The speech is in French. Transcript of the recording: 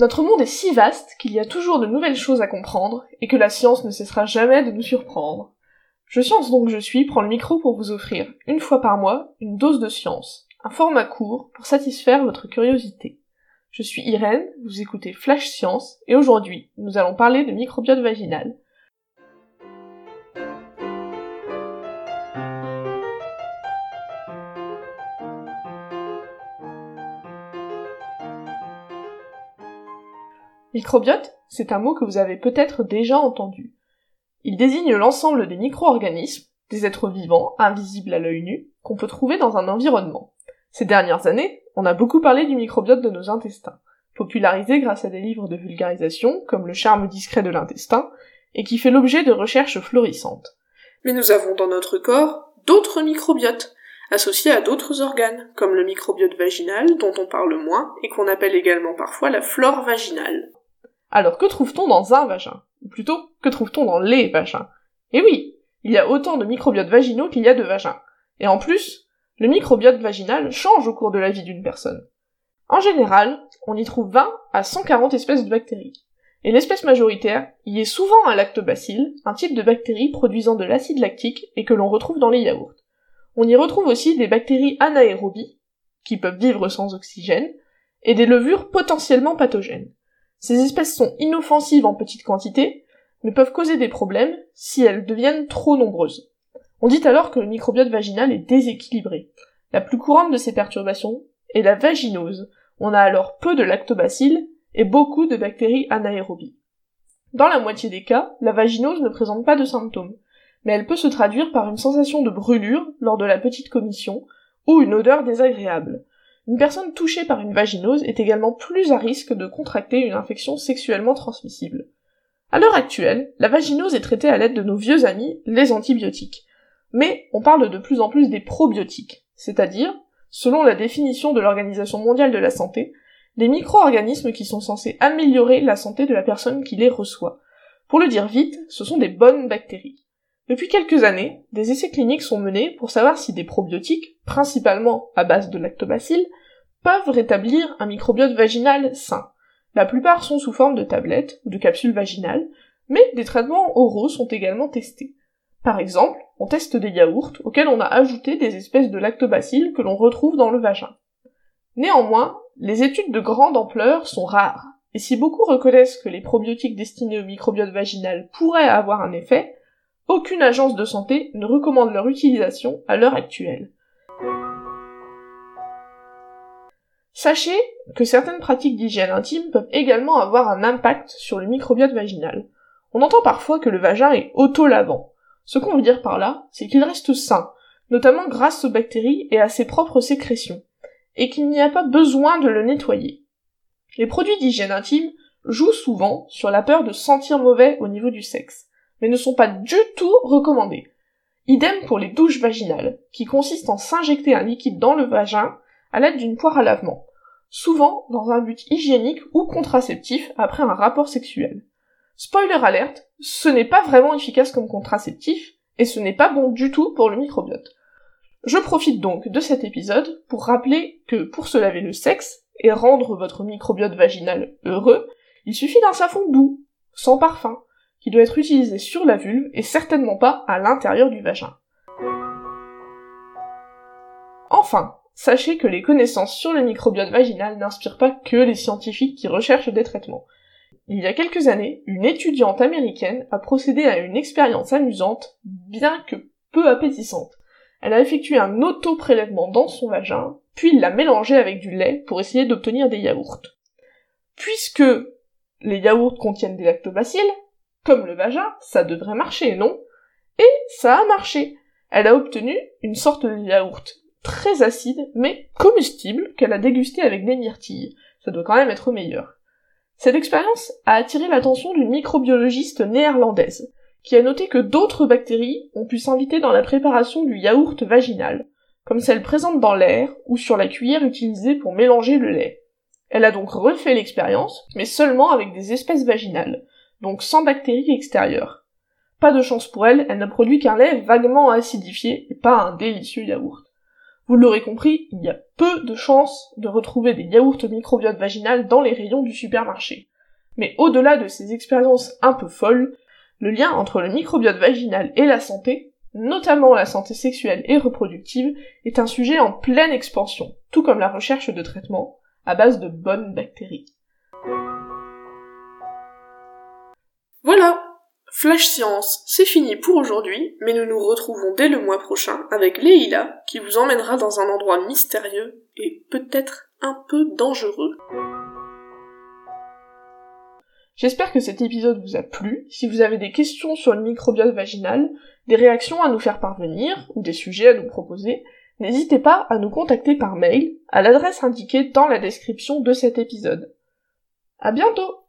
Notre monde est si vaste qu'il y a toujours de nouvelles choses à comprendre et que la science ne cessera jamais de nous surprendre. Je Science donc je suis prend le micro pour vous offrir, une fois par mois, une dose de science, un format court pour satisfaire votre curiosité. Je suis Irène, vous écoutez Flash Science et aujourd'hui nous allons parler de microbiote vaginal, Microbiote, c'est un mot que vous avez peut-être déjà entendu. Il désigne l'ensemble des micro-organismes, des êtres vivants, invisibles à l'œil nu, qu'on peut trouver dans un environnement. Ces dernières années, on a beaucoup parlé du microbiote de nos intestins, popularisé grâce à des livres de vulgarisation comme Le charme discret de l'intestin, et qui fait l'objet de recherches florissantes. Mais nous avons dans notre corps d'autres microbiotes, associés à d'autres organes, comme le microbiote vaginal, dont on parle moins, et qu'on appelle également parfois la flore vaginale. Alors que trouve-t-on dans un vagin? Ou plutôt, que trouve-t-on dans les vagins? Eh oui, il y a autant de microbiotes vaginaux qu'il y a de vagins. Et en plus, le microbiote vaginal change au cours de la vie d'une personne. En général, on y trouve 20 à 140 espèces de bactéries. Et l'espèce majoritaire y est souvent un lactobacille, un type de bactérie produisant de l'acide lactique et que l'on retrouve dans les yaourts. On y retrouve aussi des bactéries anaérobies, qui peuvent vivre sans oxygène, et des levures potentiellement pathogènes. Ces espèces sont inoffensives en petite quantité, mais peuvent causer des problèmes si elles deviennent trop nombreuses. On dit alors que le microbiote vaginal est déséquilibré. La plus courante de ces perturbations est la vaginose. On a alors peu de lactobacilles et beaucoup de bactéries anaérobies. Dans la moitié des cas, la vaginose ne présente pas de symptômes, mais elle peut se traduire par une sensation de brûlure lors de la petite commission ou une odeur désagréable. Une personne touchée par une vaginose est également plus à risque de contracter une infection sexuellement transmissible. À l'heure actuelle, la vaginose est traitée à l'aide de nos vieux amis, les antibiotiques. Mais on parle de plus en plus des probiotiques, c'est-à-dire, selon la définition de l'Organisation mondiale de la santé, des micro-organismes qui sont censés améliorer la santé de la personne qui les reçoit. Pour le dire vite, ce sont des bonnes bactéries. Depuis quelques années, des essais cliniques sont menés pour savoir si des probiotiques, principalement à base de lactobacilles, peuvent rétablir un microbiote vaginal sain. La plupart sont sous forme de tablettes ou de capsules vaginales, mais des traitements oraux sont également testés. Par exemple, on teste des yaourts auxquels on a ajouté des espèces de lactobacilles que l'on retrouve dans le vagin. Néanmoins, les études de grande ampleur sont rares, et si beaucoup reconnaissent que les probiotiques destinés au microbiote vaginal pourraient avoir un effet, aucune agence de santé ne recommande leur utilisation à l'heure actuelle. Sachez que certaines pratiques d'hygiène intime peuvent également avoir un impact sur le microbiote vaginal. On entend parfois que le vagin est auto-lavant. Ce qu'on veut dire par là, c'est qu'il reste sain, notamment grâce aux bactéries et à ses propres sécrétions, et qu'il n'y a pas besoin de le nettoyer. Les produits d'hygiène intime jouent souvent sur la peur de sentir mauvais au niveau du sexe mais ne sont pas du tout recommandés. Idem pour les douches vaginales, qui consistent en s'injecter un liquide dans le vagin à l'aide d'une poire à lavement, souvent dans un but hygiénique ou contraceptif après un rapport sexuel. Spoiler alerte, ce n'est pas vraiment efficace comme contraceptif, et ce n'est pas bon du tout pour le microbiote. Je profite donc de cet épisode pour rappeler que pour se laver le sexe et rendre votre microbiote vaginal heureux, il suffit d'un savon doux, sans parfum, qui doit être utilisé sur la vulve et certainement pas à l'intérieur du vagin. Enfin, sachez que les connaissances sur le microbiote vaginal n'inspirent pas que les scientifiques qui recherchent des traitements. Il y a quelques années, une étudiante américaine a procédé à une expérience amusante, bien que peu appétissante. Elle a effectué un auto-prélèvement dans son vagin, puis l'a mélangé avec du lait pour essayer d'obtenir des yaourts. Puisque les yaourts contiennent des lactobacilles, comme le vagin, ça devrait marcher, non? Et ça a marché. Elle a obtenu une sorte de yaourt très acide, mais comestible, qu'elle a dégusté avec des myrtilles. Ça doit quand même être meilleur. Cette expérience a attiré l'attention d'une microbiologiste néerlandaise, qui a noté que d'autres bactéries ont pu s'inviter dans la préparation du yaourt vaginal, comme celles présentes dans l'air ou sur la cuillère utilisée pour mélanger le lait. Elle a donc refait l'expérience, mais seulement avec des espèces vaginales, donc sans bactéries extérieures. Pas de chance pour elle, elle ne produit qu'un lait vaguement acidifié et pas un délicieux yaourt. Vous l'aurez compris, il y a peu de chances de retrouver des yaourts microbiote vaginal dans les rayons du supermarché. Mais au-delà de ces expériences un peu folles, le lien entre le microbiote vaginal et la santé, notamment la santé sexuelle et reproductive, est un sujet en pleine expansion, tout comme la recherche de traitements à base de bonnes bactéries. Voilà, Flash Science, c'est fini pour aujourd'hui, mais nous nous retrouvons dès le mois prochain avec Leila qui vous emmènera dans un endroit mystérieux et peut-être un peu dangereux. J'espère que cet épisode vous a plu. Si vous avez des questions sur le microbiote vaginal, des réactions à nous faire parvenir ou des sujets à nous proposer, n'hésitez pas à nous contacter par mail à l'adresse indiquée dans la description de cet épisode. À bientôt!